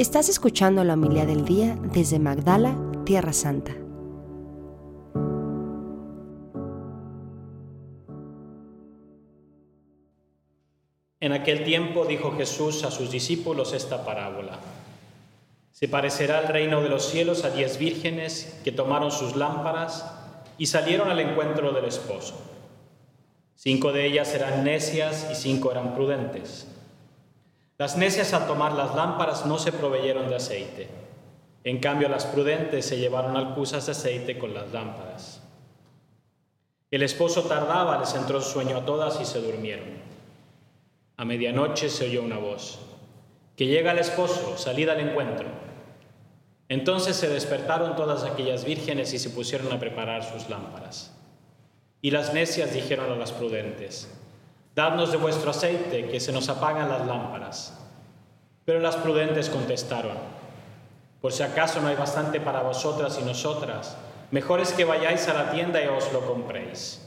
Estás escuchando la humildad del día desde Magdala, Tierra Santa. En aquel tiempo dijo Jesús a sus discípulos esta parábola. Se parecerá el reino de los cielos a diez vírgenes que tomaron sus lámparas y salieron al encuentro del esposo. Cinco de ellas eran necias y cinco eran prudentes. Las necias al tomar las lámparas no se proveyeron de aceite. En cambio, las prudentes se llevaron alcusas de aceite con las lámparas. El esposo tardaba, les entró sueño a todas y se durmieron. A medianoche se oyó una voz, que llega el esposo, salid al encuentro. Entonces se despertaron todas aquellas vírgenes y se pusieron a preparar sus lámparas. Y las necias dijeron a las prudentes, Dadnos de vuestro aceite, que se nos apagan las lámparas. Pero las prudentes contestaron, Por si acaso no hay bastante para vosotras y nosotras, mejor es que vayáis a la tienda y os lo compréis.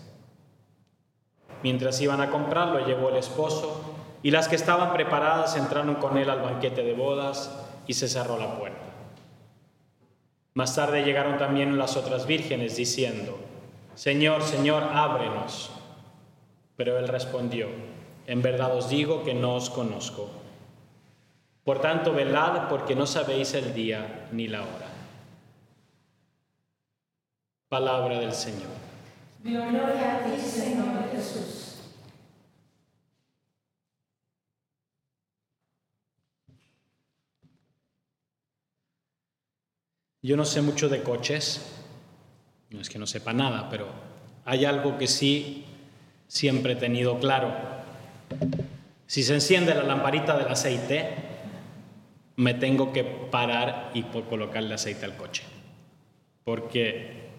Mientras iban a comprarlo, llegó el esposo y las que estaban preparadas entraron con él al banquete de bodas y se cerró la puerta. Más tarde llegaron también las otras vírgenes diciendo, Señor, Señor, ábrenos. Pero él respondió, en verdad os digo que no os conozco. Por tanto, velad porque no sabéis el día ni la hora. Palabra del Señor. Gloria a ti, Señor Jesús. Yo no sé mucho de coches, no es que no sepa nada, pero hay algo que sí siempre he tenido claro. Si se enciende la lamparita del aceite, me tengo que parar y colocarle aceite al coche. Porque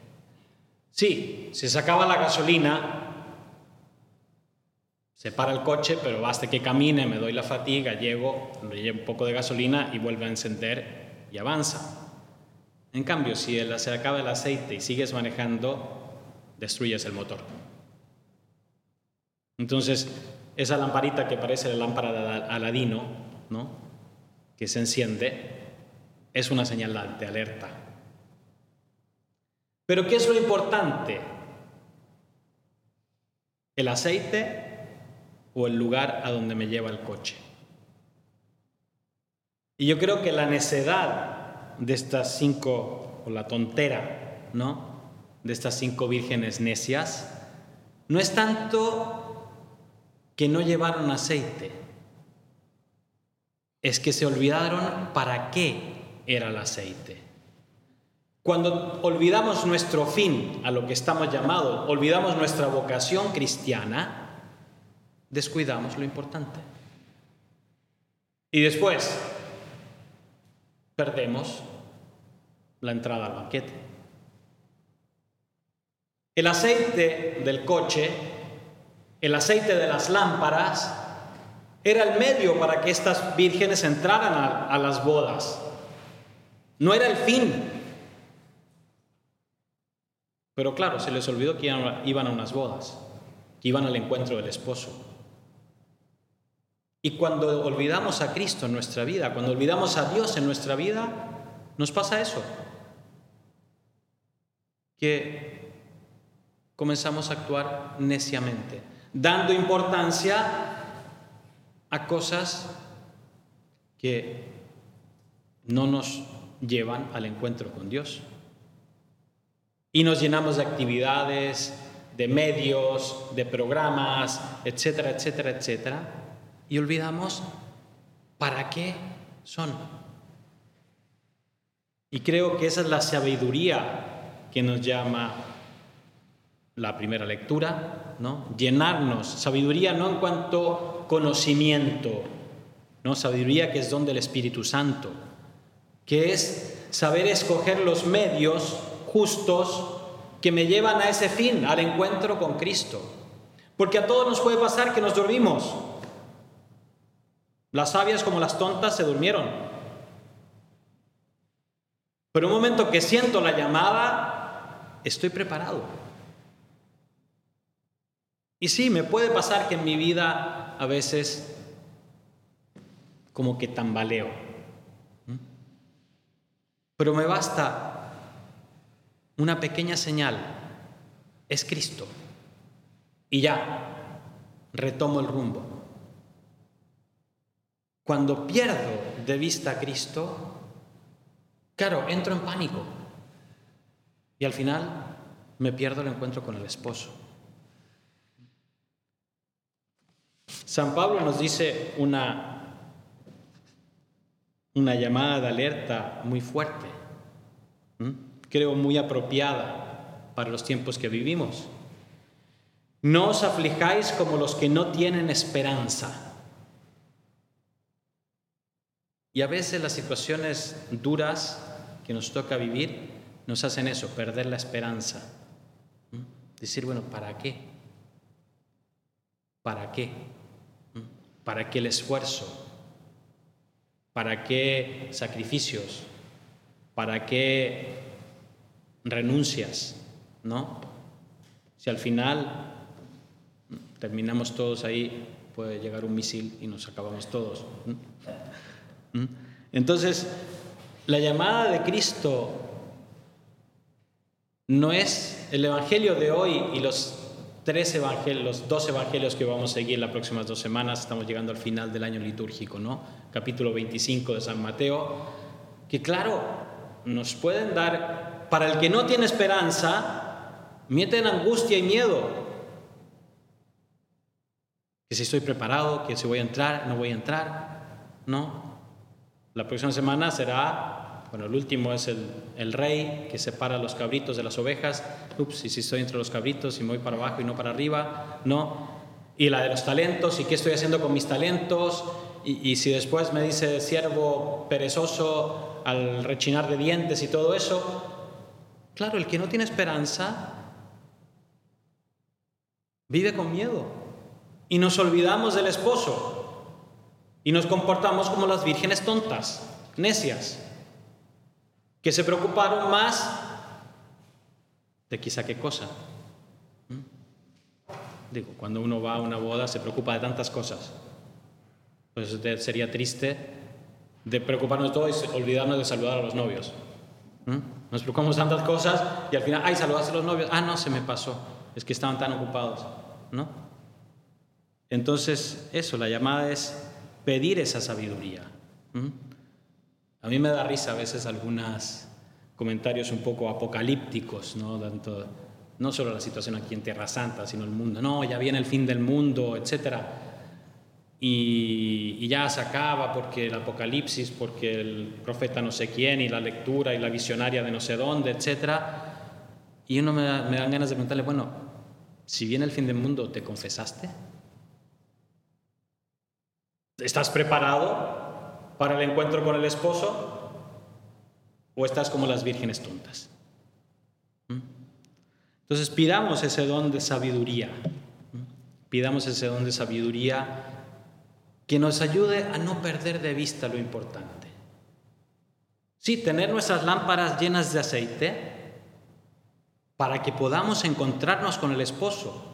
sí, si se acaba la gasolina, se para el coche, pero basta que camine, me doy la fatiga, llego, le llevo un poco de gasolina y vuelve a encender y avanza. En cambio, si se acaba el aceite y sigues manejando, destruyes el motor. Entonces, esa lamparita que parece la lámpara de Aladino, ¿no? que se enciende, es una señal de alerta. Pero ¿qué es lo importante? ¿El aceite o el lugar a donde me lleva el coche? Y yo creo que la necedad de estas cinco, o la tontera, ¿no? De estas cinco vírgenes necias, no es tanto que no llevaron aceite, es que se olvidaron para qué era el aceite. Cuando olvidamos nuestro fin a lo que estamos llamados, olvidamos nuestra vocación cristiana, descuidamos lo importante. Y después, perdemos la entrada al banquete. El aceite del coche, el aceite de las lámparas, era el medio para que estas vírgenes entraran a, las bodas. No era el fin. Pero claro, se les olvidó que iban a unas bodas, que iban al encuentro del esposo. Y cuando olvidamos a Cristo en nuestra vida, cuando olvidamos a Dios en nuestra vida, nos pasa eso. Que comenzamos a actuar neciamente, dando importancia a cosas que no nos llevan al encuentro con Dios. Y nos llenamos de actividades, de medios, de programas, etcétera, etcétera, etcétera y olvidamos para qué son. Y creo que esa es la sabiduría que nos llama la primera lectura, ¿no? Llenarnos, sabiduría no en cuanto conocimiento, ¿no? Sabiduría que es don del Espíritu Santo, que es saber escoger los medios justos que me llevan a ese fin, al encuentro con Cristo. Porque a todos nos puede pasar que nos dormimos, las sabias como las tontas se durmieron. Pero un momento que siento la llamada, estoy preparado. Y sí, me puede pasar que en mi vida a veces como que tambaleo. Pero me basta una pequeña señal, es Cristo. Y ya, retomo el rumbo. Cuando pierdo de vista a Cristo, claro, entro en pánico. Y al final me pierdo el encuentro con el esposo. San Pablo nos dice una, una llamada de alerta muy fuerte, creo muy apropiada para los tiempos que vivimos. No os aflijáis como los que no tienen esperanza. Y a veces las situaciones duras que nos toca vivir nos hacen eso, perder la esperanza. Decir, bueno, ¿para qué? ¿Para qué? ¿Para qué el esfuerzo? ¿Para qué sacrificios? ¿Para qué renuncias? ¿No? Si al final terminamos todos ahí, puede llegar un misil y nos acabamos todos. Entonces, la llamada de Cristo no es el Evangelio de hoy y los tres evangelios, los dos evangelios que vamos a seguir las próximas dos semanas, estamos llegando al final del año litúrgico, ¿no? Capítulo 25 de San Mateo, que claro, nos pueden dar, para el que no tiene esperanza, meten angustia y miedo. Que si estoy preparado, que si voy a entrar, no voy a entrar, ¿no? La próxima semana será bueno, el último es el, rey que separa los cabritos de las ovejas. Ups, y si estoy entre los cabritos y me voy para abajo y no para arriba, no. Y la de los talentos, y qué estoy haciendo con mis talentos. Y, y si después me dice siervo perezoso al rechinar de dientes y todo eso, claro, el que no tiene esperanza vive con miedo. Y nos olvidamos del esposo. Y nos comportamos como las vírgenes tontas, necias que se preocuparon más de quizá qué cosa. ¿Mm? Digo, cuando uno va a una boda se preocupa de tantas cosas. Pues sería triste de preocuparnos todos y olvidarnos de saludar a los novios. ¿Mm? Nos preocupamos tantas cosas y al final, ay, saludaste a los novios. Ah, no, se me pasó. Es que estaban tan ocupados. ¿No? Entonces, eso, la llamada es pedir esa sabiduría. ¿Mm? A mí me da risa a veces algunos comentarios un poco apocalípticos, ¿no? Tanto, no solo la situación aquí en Tierra Santa, sino el mundo. No, ya viene el fin del mundo, etc. Y, ya se acaba porque el apocalipsis, porque el profeta no sé quién, y la lectura y la visionaria de no sé dónde, etc. Y uno me, me dan ganas de preguntarle, bueno, si viene el fin del mundo, ¿te confesaste? ¿Estás preparado para el encuentro con el esposo? ¿O estás como las vírgenes tontas? ¿Mm? Entonces pidamos ese don de sabiduría. ¿Mm? Pidamos ese don de sabiduría que nos ayude a no perder de vista lo importante. Sí, tener nuestras lámparas llenas de aceite para que podamos encontrarnos con el esposo,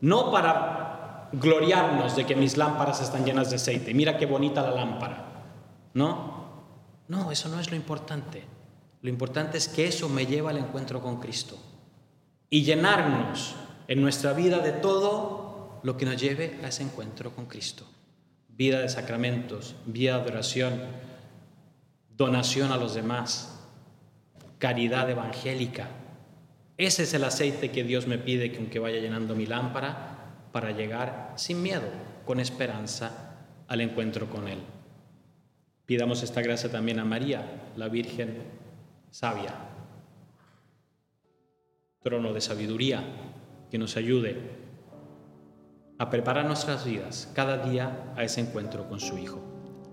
no para gloriarnos de que mis lámparas están llenas de aceite. Mira qué bonita la lámpara. ¿No? No, eso no es lo importante. Lo importante es que eso me lleva al encuentro con Cristo y llenarnos en nuestra vida de todo lo que nos lleve a ese encuentro con Cristo. Vida de sacramentos, vida de oración, donación a los demás, caridad evangélica. Ese es el aceite que Dios me pide que aunque vaya llenando mi lámpara para llegar sin miedo, con esperanza al encuentro con Él. Pidamos esta gracia también a María, la Virgen sabia, trono de sabiduría, que nos ayude a preparar nuestras vidas cada día a ese encuentro con su Hijo.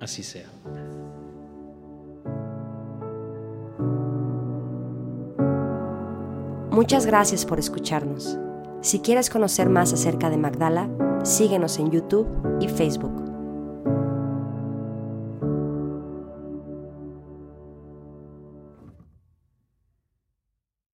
Así sea. Muchas gracias por escucharnos. Si quieres conocer más acerca de Magdala, síguenos en YouTube y Facebook.